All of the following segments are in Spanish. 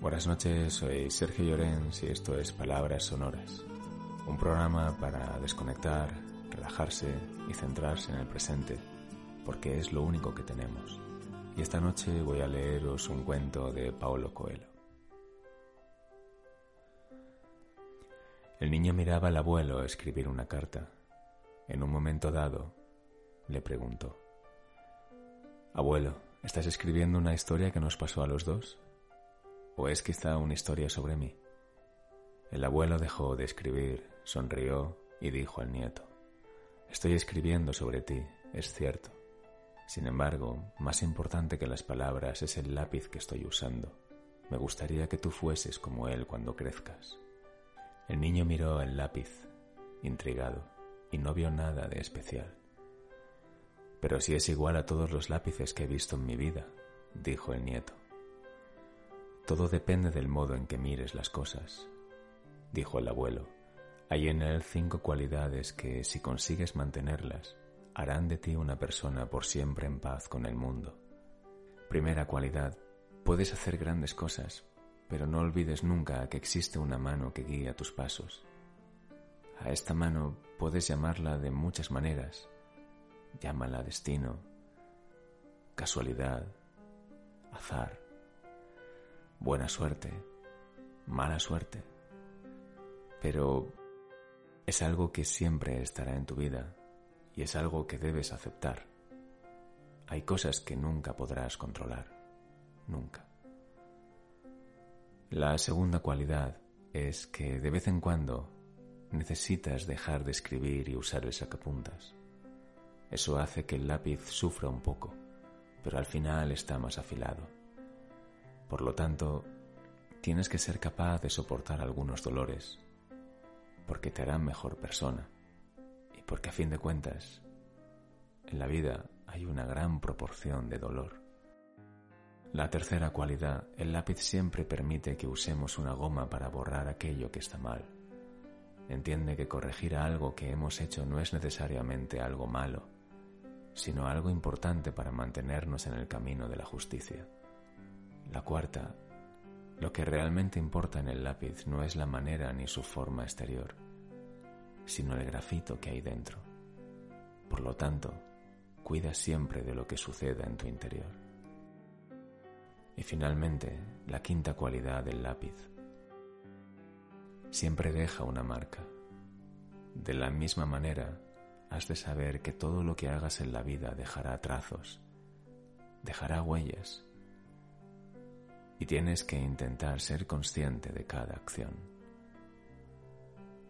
Buenas noches, soy Sergio Llorens y esto es Palabras Sonoras, un programa para desconectar, relajarse y centrarse en el presente, porque es lo único que tenemos. Y esta noche voy a leeros un cuento de Paulo Coelho. El niño miraba al abuelo escribir una carta. En un momento dado, le preguntó, Abuelo, ¿estás escribiendo una historia que nos pasó a los dos? ¿O es quizá una historia sobre mí? El abuelo dejó de escribir, sonrió y dijo al nieto, Estoy escribiendo sobre ti, es cierto. Sin embargo, más importante que las palabras es el lápiz que estoy usando. Me gustaría que tú fueses como él cuando crezcas. El niño miró el lápiz, intrigado, y no vio nada de especial. Pero si es igual a todos los lápices que he visto en mi vida, dijo el nieto. Todo depende del modo en que mires las cosas, dijo el abuelo. Hay en él cinco cualidades que, si consigues mantenerlas, harán de ti una persona por siempre en paz con el mundo. Primera cualidad, puedes hacer grandes cosas, pero no olvides nunca que existe una mano que guía tus pasos. A esta mano puedes llamarla de muchas maneras, Llámala destino, casualidad, azar, buena suerte, mala suerte. Pero es algo que siempre estará en tu vida y es algo que debes aceptar. Hay cosas que nunca podrás controlar, nunca. La segunda cualidad es que de vez en cuando necesitas dejar de escribir y usar el sacapuntas. Eso hace que el lápiz sufra un poco, pero al final está más afilado. Por lo tanto, tienes que ser capaz de soportar algunos dolores, porque te harán mejor persona y porque a fin de cuentas, en la vida hay una gran proporción de dolor. La tercera cualidad, el lápiz siempre permite que usemos una goma para borrar aquello que está mal. Entiende que corregir algo que hemos hecho no es necesariamente algo malo, sino algo importante para mantenernos en el camino de la justicia. La cuarta, lo que realmente importa en el lápiz no es la manera ni su forma exterior, sino el grafito que hay dentro. Por lo tanto, cuida siempre de lo que suceda en tu interior. Y finalmente, la quinta cualidad del lápiz. Siempre deja una marca. De la misma manera, has de saber que todo lo que hagas en la vida dejará trazos, dejará huellas, y tienes que intentar ser consciente de cada acción.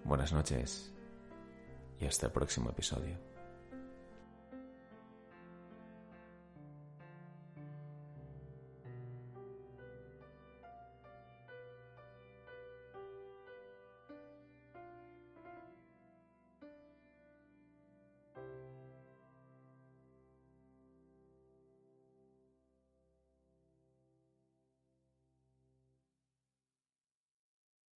Buenas noches y hasta el próximo episodio.